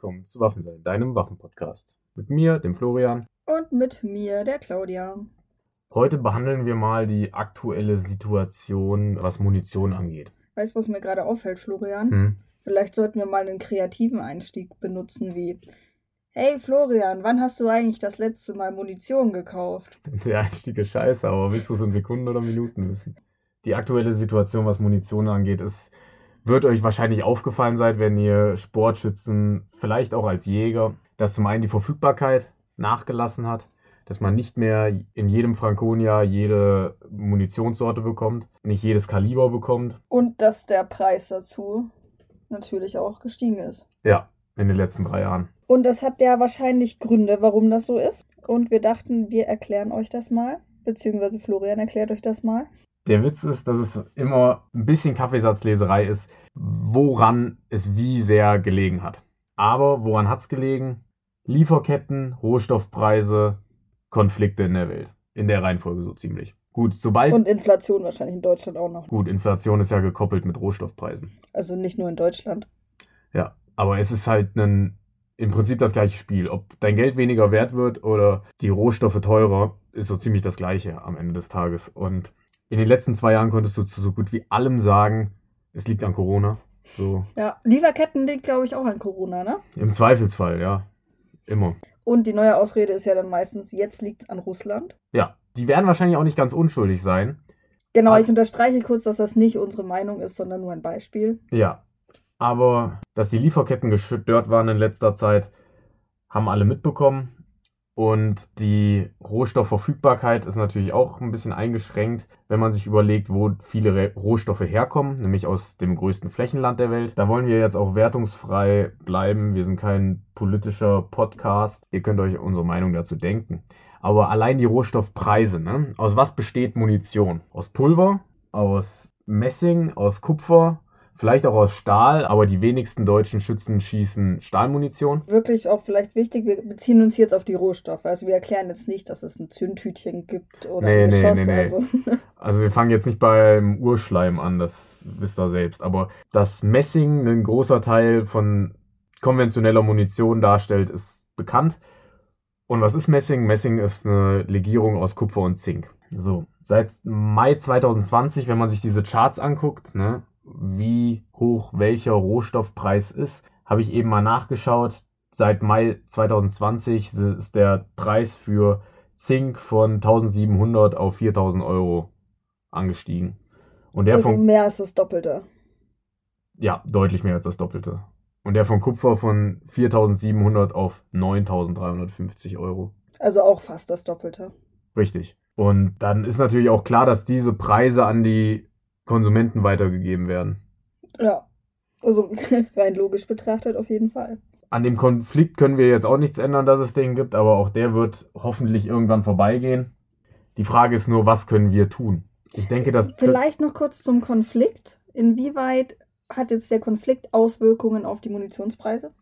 willkommen zu Waffensein, deinem Waffenpodcast. Mit mir, dem Florian. Und mit mir, der Claudia. Heute behandeln wir mal die aktuelle Situation, was Munition angeht. Weißt du, was mir gerade auffällt, Florian? Hm? Vielleicht sollten wir mal einen kreativen Einstieg benutzen, wie Hey Florian, wann hast du eigentlich das letzte Mal Munition gekauft? Der Einstieg ist scheiße, aber willst du es in Sekunden oder Minuten wissen? Die aktuelle Situation, was Munition angeht, ist, wird euch wahrscheinlich aufgefallen sein, wenn ihr Sportschützen, vielleicht auch als Jäger, dass zum einen die Verfügbarkeit nachgelassen hat, dass man nicht mehr in jedem Franconia jede Munitionssorte bekommt, nicht jedes Kaliber bekommt. Und dass der Preis dazu natürlich auch gestiegen ist. Ja, in den letzten drei Jahren. Und das hat ja wahrscheinlich Gründe, warum das so ist. Und wir dachten, wir erklären euch das mal. Beziehungsweise Florian erklärt euch das mal. Der Witz ist, dass es immer ein bisschen Kaffeesatzleserei ist, woran es wie sehr gelegen hat. Aber woran hat es gelegen? Lieferketten, Rohstoffpreise, Konflikte in der Welt. In der Reihenfolge so ziemlich. Gut, sobald. Und Inflation wahrscheinlich in Deutschland auch noch. Gut, Inflation ist ja gekoppelt mit Rohstoffpreisen. Also nicht nur in Deutschland. Ja, aber es ist halt ein, im Prinzip das gleiche Spiel. Ob dein Geld weniger wert wird oder die Rohstoffe teurer, ist so ziemlich das gleiche am Ende des Tages. Und in den letzten zwei Jahren konntest du zu so gut wie allem sagen, es liegt an Corona. So. Ja, Lieferketten liegt, glaube ich, auch an Corona, ne? Im Zweifelsfall, ja. Immer. Und die neue Ausrede ist ja dann meistens, jetzt liegt es an Russland. Ja, die werden wahrscheinlich auch nicht ganz unschuldig sein. Genau, Aber- ich unterstreiche kurz, dass das nicht unsere Meinung ist, sondern nur ein Beispiel. Ja. Aber dass die Lieferketten gestört waren in letzter Zeit, haben alle mitbekommen. Und die Rohstoffverfügbarkeit ist natürlich auch ein bisschen eingeschränkt, wenn man sich überlegt, wo viele Rohstoffe herkommen, nämlich aus dem größten Flächenland der Welt. Da wollen wir jetzt auch wertungsfrei bleiben. Wir sind kein politischer Podcast. Ihr könnt euch unsere Meinung dazu denken. Aber allein die Rohstoffpreise, ne? Aus was besteht Munition? Aus Pulver, aus Messing, aus Kupfer, vielleicht auch aus Stahl, aber die wenigsten deutschen Schützen schießen Stahlmunition. Wirklich auch vielleicht wichtig, wir beziehen uns jetzt auf die Rohstoffe. Also wir erklären jetzt nicht, dass es ein Zündhütchen gibt oder Nee, ein nee, Geschoss. nee, nee. Also. Also wir fangen jetzt nicht beim Urschleim an, das wisst ihr selbst. Aber dass Messing ein großer Teil von konventioneller Munition darstellt, ist bekannt. Und was ist Messing? Messing ist eine Legierung aus Kupfer und Zink. So, seit Mai 2020, wenn man sich diese Charts anguckt, ne, wie hoch welcher Rohstoffpreis ist, habe ich eben mal nachgeschaut. Seit Mai 2020 ist der Preis für Zink von 1700 auf 4000 Euro angestiegen. Und der also von, mehr als das Doppelte. ja, deutlich mehr als das Doppelte. Und der von Kupfer von 4700 auf 9350 Euro. Also auch fast das Doppelte. Richtig. Und dann ist natürlich auch klar, dass diese Preise an die Konsumenten weitergegeben werden. Ja. Also rein logisch betrachtet auf jeden Fall. An dem Konflikt können wir jetzt auch nichts ändern, dass es den gibt, aber auch der wird hoffentlich irgendwann vorbeigehen. Die Frage ist nur, was können wir tun? Ich denke, dass Vielleicht noch kurz zum Konflikt. Inwieweit hat jetzt der Konflikt Auswirkungen auf die Munitionspreise?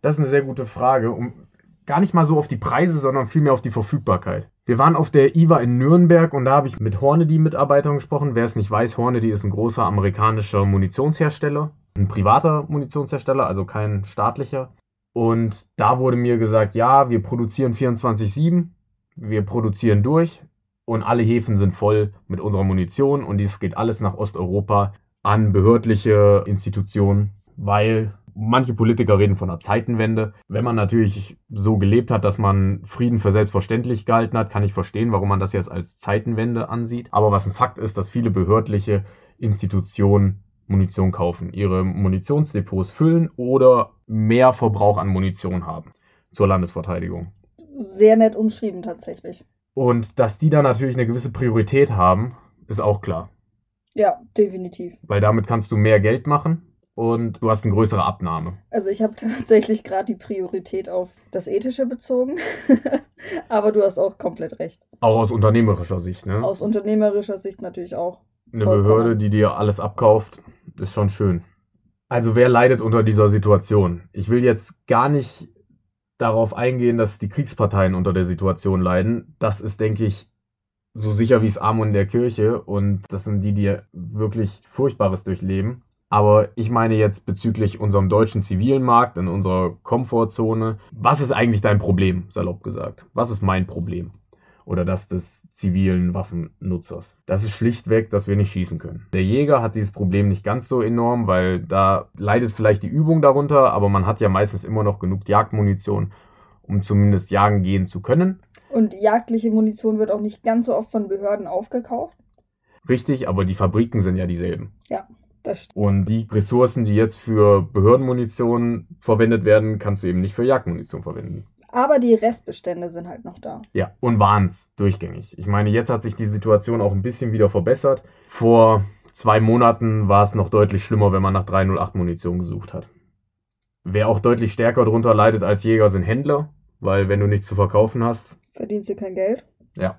Das ist eine sehr gute Frage. Um, gar nicht mal so auf die Preise, sondern vielmehr auf die Verfügbarkeit. Wir waren auf der IWA in Nürnberg und da habe ich mit Hornady-Mitarbeitern gesprochen. Wer es nicht weiß, Hornady ist ein großer amerikanischer Munitionshersteller. Ein privater Munitionshersteller, also kein staatlicher. Und da wurde mir gesagt, ja, wir produzieren 24-7, wir produzieren durch und alle Häfen sind voll mit unserer Munition und dies geht alles nach Osteuropa an behördliche Institutionen, weil manche Politiker reden von einer Zeitenwende. Wenn man natürlich so gelebt hat, dass man Frieden für selbstverständlich gehalten hat, kann ich verstehen, warum man das jetzt als Zeitenwende ansieht. Aber was ein Fakt ist, dass viele behördliche Institutionen Munition kaufen, ihre Munitionsdepots füllen oder mehr Verbrauch an Munition haben zur Landesverteidigung. Sehr nett umschrieben tatsächlich. Und dass die da natürlich eine gewisse Priorität haben, ist auch klar. Ja, definitiv. Weil damit kannst du mehr Geld machen und du hast eine größere Abnahme. Also ich habe tatsächlich gerade die Priorität auf das Ethische bezogen. Aber du hast auch komplett recht. Auch aus unternehmerischer Sicht, ne? Aus unternehmerischer Sicht natürlich auch. Eine vollkommen. Behörde, die dir alles abkauft, ist schon schön. Also wer leidet unter dieser Situation? Ich will jetzt gar nicht darauf eingehen, dass die Kriegsparteien unter der Situation leiden. Das ist, denke ich, so sicher wie es Armut in der Kirche und das sind die, die wirklich Furchtbares durchleben. Aber ich meine jetzt bezüglich unserem deutschen zivilen Markt, in unserer Komfortzone. Was ist eigentlich dein Problem, salopp gesagt? Was ist mein Problem? Oder das des zivilen Waffennutzers. Das ist schlichtweg, dass wir nicht schießen können. Der Jäger hat dieses Problem nicht ganz so enorm, weil da leidet vielleicht die Übung darunter, aber man hat ja meistens immer noch genug Jagdmunition, um zumindest jagen gehen zu können. Und jagdliche Munition wird auch nicht ganz so oft von Behörden aufgekauft. Richtig, aber die Fabriken sind ja dieselben. Ja. Und die Ressourcen, die jetzt für Behördenmunition verwendet werden, kannst du eben nicht für Jagdmunition verwenden. Aber die Restbestände sind halt noch da. Ja, und waren's durchgängig. Ich meine, jetzt hat sich die Situation auch ein bisschen wieder verbessert. Vor zwei Monaten war es noch deutlich schlimmer, wenn man nach 308 Munition gesucht hat. Wer auch deutlich stärker darunter leidet als Jäger sind Händler, weil wenn du nichts zu verkaufen hast, Verdienst du kein Geld. ja,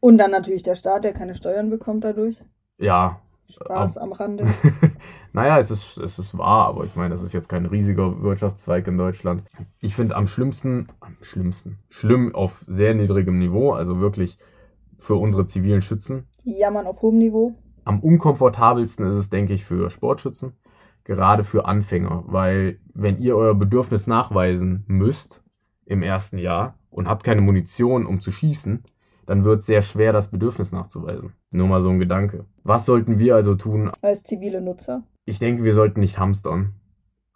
Und dann natürlich der Staat, der keine Steuern bekommt dadurch. ja, Spaß am Rande. naja, es ist, es ist wahr, aber ich meine, das ist jetzt kein riesiger Wirtschaftszweig in Deutschland. Ich finde am schlimmsten, am schlimmsten, schlimm auf sehr niedrigem Niveau, also wirklich für unsere zivilen Schützen. Jammern auf hohem Niveau. Am unkomfortabelsten ist es, denke ich, für Sportschützen, gerade für Anfänger, weil wenn ihr euer Bedürfnis nachweisen müsst im ersten Jahr und habt keine Munition, um zu schießen, dann wird es sehr schwer, das Bedürfnis nachzuweisen. Nur mal so ein Gedanke. Was sollten wir also tun, Als zivile Nutzer. ich denke, wir sollten nicht hamstern.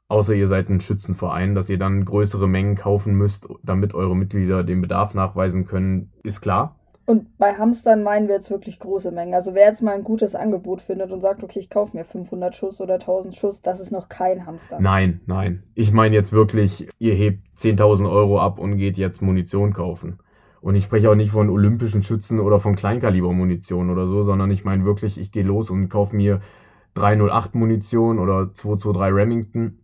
Außer ihr seid ein Schützenverein, dass ihr dann größere Mengen kaufen müsst, damit eure Mitglieder den Bedarf nachweisen können, ist klar. Und bei Hamstern meinen wir jetzt wirklich große Mengen. Also wer jetzt mal ein gutes Angebot findet und sagt, okay, ich kaufe mir 500 Schuss oder 1000 Schuss, das ist noch kein Hamster. Nein, nein. Ich meine jetzt wirklich, ihr hebt 10.000 Euro ab und geht jetzt Munition kaufen. Und ich spreche auch nicht von olympischen Schützen oder von Kleinkalibermunition oder so, sondern ich meine wirklich, ich gehe los und kaufe mir 308 Munition oder 223 Remington.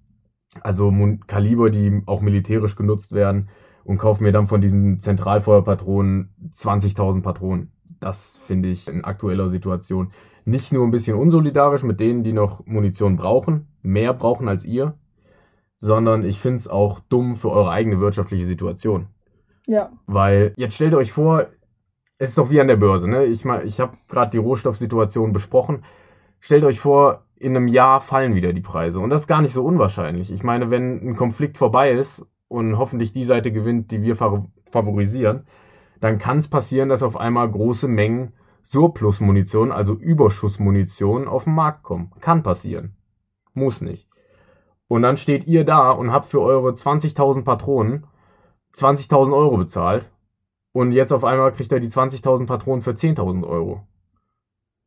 Also Kaliber, die auch militärisch genutzt werden und kaufe mir dann von diesen Zentralfeuerpatronen 20.000 Patronen. Das finde ich in aktueller Situation nicht nur ein bisschen unsolidarisch mit denen, die noch Munition brauchen, mehr brauchen als ihr, sondern ich finde es auch dumm für eure eigene wirtschaftliche Situation. Ja, Weil jetzt stellt euch vor, es ist doch wie an der Börse. Ne? Ich, mein, ich habe gerade die Rohstoffsituation besprochen. Stellt euch vor, in einem Jahr fallen wieder die Preise. Und das ist gar nicht so unwahrscheinlich. Ich meine, wenn ein Konflikt vorbei ist und hoffentlich die Seite gewinnt, die wir fav favorisieren, dann kann es passieren, dass auf einmal große Mengen Surplus-Munition, also Überschussmunition, auf den Markt kommen. Kann passieren. Muss nicht. Und dann steht ihr da und habt für eure 20.000 Patronen 20.000 Euro bezahlt und jetzt auf einmal kriegt er die 20.000 Patronen für 10.000 Euro.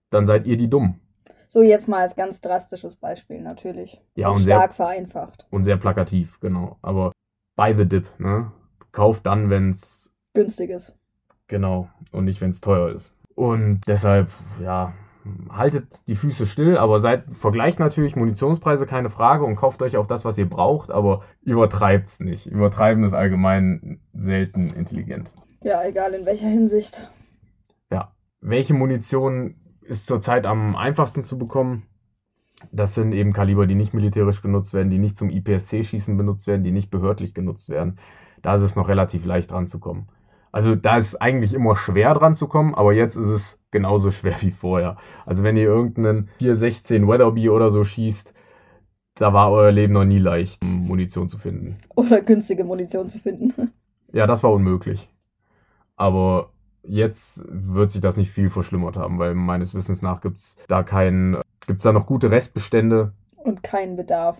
Dann seid ihr die dumm. so jetzt mal als ganz drastisches Beispiel natürlich. Ja, und und sehr- stark vereinfacht. Und sehr plakativ, genau. Aber buy the dip, ne? Kauft dann, wenn's Günstig ist. genau und nicht, wenn's teuer ist. Und deshalb, ja, haltet die Füße still, aber seid, vergleicht natürlich Munitionspreise, keine Frage, und kauft euch auch das, was ihr braucht, aber übertreibt's nicht. Übertreiben ist allgemein selten intelligent. Ja, egal in welcher Hinsicht. Ja. Welche Munition ist zurzeit am einfachsten zu bekommen? Das sind eben Kaliber, die nicht militärisch genutzt werden, die nicht zum IPSC-Schießen benutzt werden, die nicht behördlich genutzt werden. Da ist es noch relativ leicht dran zu kommen. Also da ist es eigentlich immer schwer dran zu kommen, aber jetzt ist es genauso schwer wie vorher. Also wenn ihr irgendeinen 416 Weatherby oder so schießt, da war euer Leben noch nie leicht, Munition zu finden. Oder günstige Munition zu finden. Ja, das war unmöglich. Aber jetzt wird sich das nicht viel verschlimmert haben, weil meines Wissens nach gibt es da keinen, gibt es da noch gute Restbestände. Und keinen Bedarf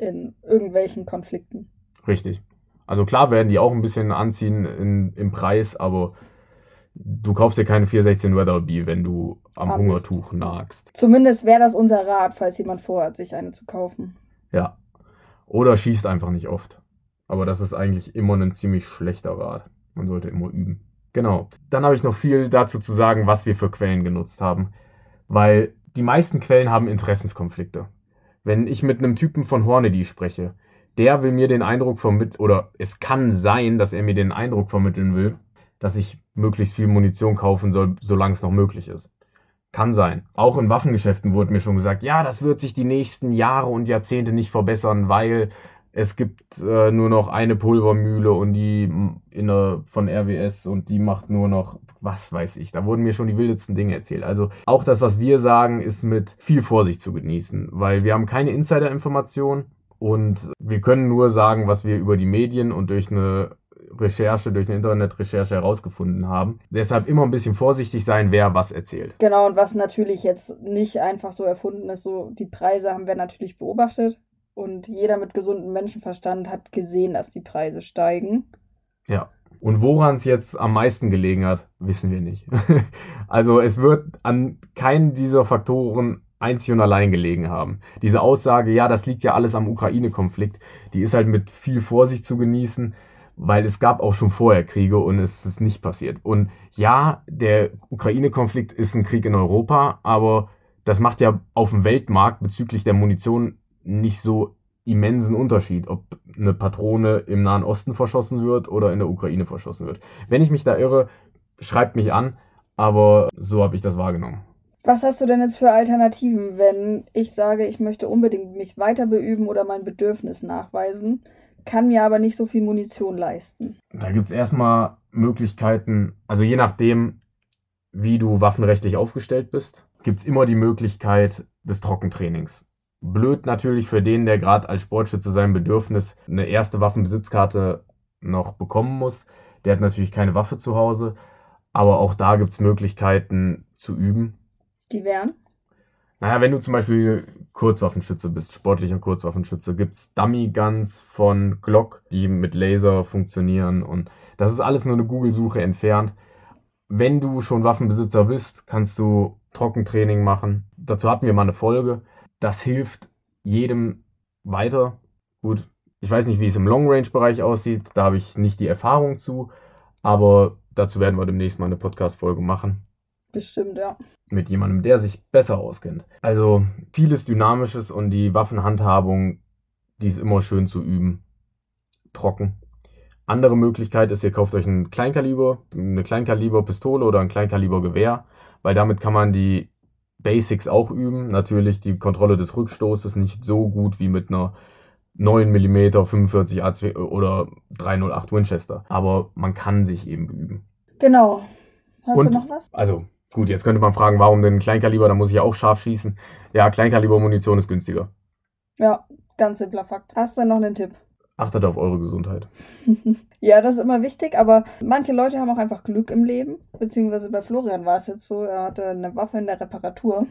in irgendwelchen Konflikten. Richtig. Also klar werden die auch ein bisschen anziehen in, im Preis, aber du kaufst dir keine 416 Weatherby, wenn du am Mist. Hungertuch nagst. Zumindest wäre das unser Rat, falls jemand vorhat, sich eine zu kaufen. Ja. Oder schießt einfach nicht oft. Aber das ist eigentlich immer ein ziemlich schlechter Rat. Man sollte immer üben. Genau. Dann habe ich noch viel dazu zu sagen, was wir für Quellen genutzt haben. Weil die meisten Quellen haben Interessenskonflikte. Wenn ich mit einem Typen von Hornady spreche, der will mir den Eindruck vermitteln, oder es kann sein, dass er mir den Eindruck vermitteln will, dass ich möglichst viel Munition kaufen soll, solange es noch möglich ist. Kann sein. Auch in Waffengeschäften wurde mir schon gesagt, ja, das wird sich die nächsten Jahre und Jahrzehnte nicht verbessern, weil es gibt äh, nur noch eine Pulvermühle und die in der, von RWS und die macht nur noch, was weiß ich, da wurden mir schon die wildesten Dinge erzählt. Also auch das, was wir sagen, ist mit viel Vorsicht zu genießen, weil wir haben keine Insider-Informationen und wir können nur sagen, was wir über die Medien und durch eine Recherche, durch eine Internetrecherche herausgefunden haben. Deshalb immer ein bisschen vorsichtig sein, wer was erzählt. Genau, und was natürlich jetzt nicht einfach so erfunden ist, so die Preise haben wir natürlich beobachtet und jeder mit gesundem Menschenverstand hat gesehen, dass die Preise steigen. Ja. Und woran es jetzt am meisten gelegen hat, wissen wir nicht. also es wird an keinen dieser Faktoren einzig und allein gelegen haben. Diese Aussage, ja, das liegt ja alles am Ukraine-Konflikt, die ist halt mit viel Vorsicht zu genießen, weil es gab auch schon vorher Kriege und es ist nicht passiert. Und ja, der Ukraine-Konflikt ist ein Krieg in Europa, aber das macht ja auf dem Weltmarkt bezüglich der Munition nicht so immensen Unterschied, ob eine Patrone im Nahen Osten verschossen wird oder in der Ukraine verschossen wird. Wenn ich mich da irre, schreibt mich an, aber so habe ich das wahrgenommen. Was hast du denn jetzt für Alternativen, wenn ich sage, ich möchte unbedingt mich weiter beüben oder mein Bedürfnis nachweisen, kann mir aber nicht so viel Munition leisten? Da gibt es erstmal Möglichkeiten, also je nachdem, wie du waffenrechtlich aufgestellt bist, gibt es immer die Möglichkeit des Trockentrainings. Blöd natürlich für den, der gerade als Sportschütze sein Bedürfnis eine erste Waffenbesitzkarte noch bekommen muss. Der hat natürlich keine Waffe zu Hause, aber auch da gibt es Möglichkeiten zu üben. Die wären? Naja, wenn du zum Beispiel Kurzwaffenschütze bist, sportlicher Kurzwaffenschütze, gibt es Dummy Guns von Glock, die mit Laser funktionieren und das ist alles nur eine Google-Suche entfernt. Wenn du schon Waffenbesitzer bist, kannst du Trockentraining machen. Dazu hatten wir mal eine Folge das hilft jedem weiter. Gut, ich weiß nicht, wie es im Long-Range-Bereich aussieht, da habe ich nicht die Erfahrung zu, aber dazu werden wir demnächst mal eine Podcast-Folge machen. Bestimmt, ja. Mit jemandem, der sich besser auskennt. Also vieles Dynamisches und die Waffenhandhabung, die ist immer schön zu üben. Trocken. Andere Möglichkeit ist, ihr kauft euch ein Kleinkaliber, eine Kleinkaliber-Pistole oder ein Kleinkaliber-Gewehr, weil damit kann man die Basics auch üben. Natürlich die Kontrolle des Rückstoßes nicht so gut wie mit einer 9 mm 45 A2 oder 308 Winchester. Aber man kann sich eben üben. Genau. Hast Und, du noch was? Also, gut, jetzt könnte man fragen, warum denn Kleinkaliber? Da muss ich ja auch scharf schießen. Ja, Kleinkaliber-Munition ist günstiger. Ja, ganz simpler Fakt. Hast du noch einen Tipp? Achtet auf eure Gesundheit. ja, das ist immer wichtig, aber manche Leute haben auch einfach Glück im Leben. Beziehungsweise bei Florian war es jetzt so, er hatte eine Waffe in der Reparatur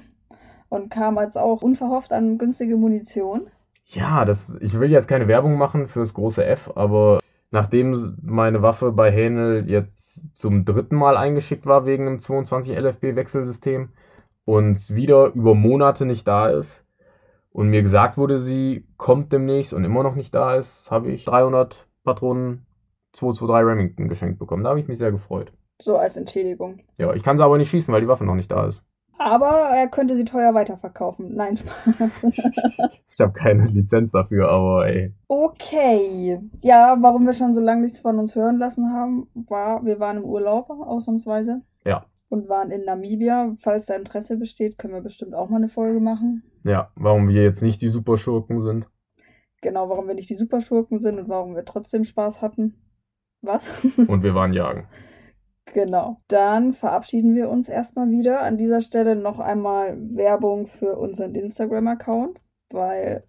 und kam jetzt auch unverhofft an günstige Munition. Ja, das, ich will jetzt keine Werbung machen fürs große F, aber nachdem meine Waffe bei Hänel jetzt zum dritten Mal eingeschickt war wegen einem 22 LFB Wechselsystem und wieder über Monate nicht da ist, und mir gesagt wurde, sie kommt demnächst und immer noch nicht da ist, habe ich 300 Patronen 223 Remington geschenkt bekommen. Da habe ich mich sehr gefreut. So als Entschädigung. Ja, ich kann sie aber nicht schießen, weil die Waffe noch nicht da ist. Aber er könnte sie teuer weiterverkaufen. Nein, Spaß. ich habe keine Lizenz dafür, aber ey. Okay. Ja, warum wir schon so lange nichts von uns hören lassen haben, war, wir waren im Urlaub, ausnahmsweise. Ja. Und waren in Namibia. Falls da Interesse besteht, können wir bestimmt auch mal eine Folge machen. Ja, warum wir jetzt nicht die Superschurken sind. Genau, warum wir nicht die Superschurken sind und warum wir trotzdem Spaß hatten. Was? und wir waren jagen. Genau. Dann verabschieden wir uns erstmal wieder. An dieser Stelle noch einmal Werbung für unseren Instagram-Account, weil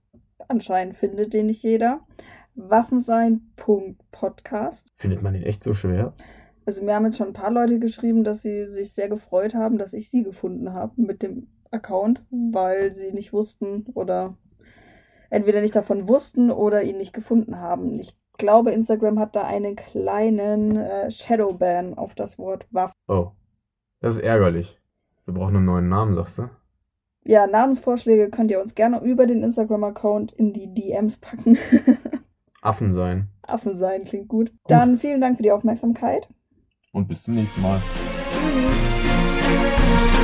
anscheinend findet den nicht jeder. Waffensein.podcast. Findet man den echt so schwer? Also mir haben jetzt schon ein paar Leute geschrieben, dass sie sich sehr gefreut haben, dass ich sie gefunden habe mit dem Account, weil sie nicht wussten oder entweder nicht davon wussten oder ihn nicht gefunden haben. Ich glaube, Instagram hat da einen kleinen äh, Shadowban auf das Wort Waffe. Oh, das ist ärgerlich. Wir brauchen einen neuen Namen, sagst du? Ja, Namensvorschläge könnt ihr uns gerne über den Instagram-Account in die DMs packen. Affen sein. Affen sein klingt gut. gut. Dann vielen Dank für die Aufmerksamkeit. Und bis zum nächsten Mal. Tschüss.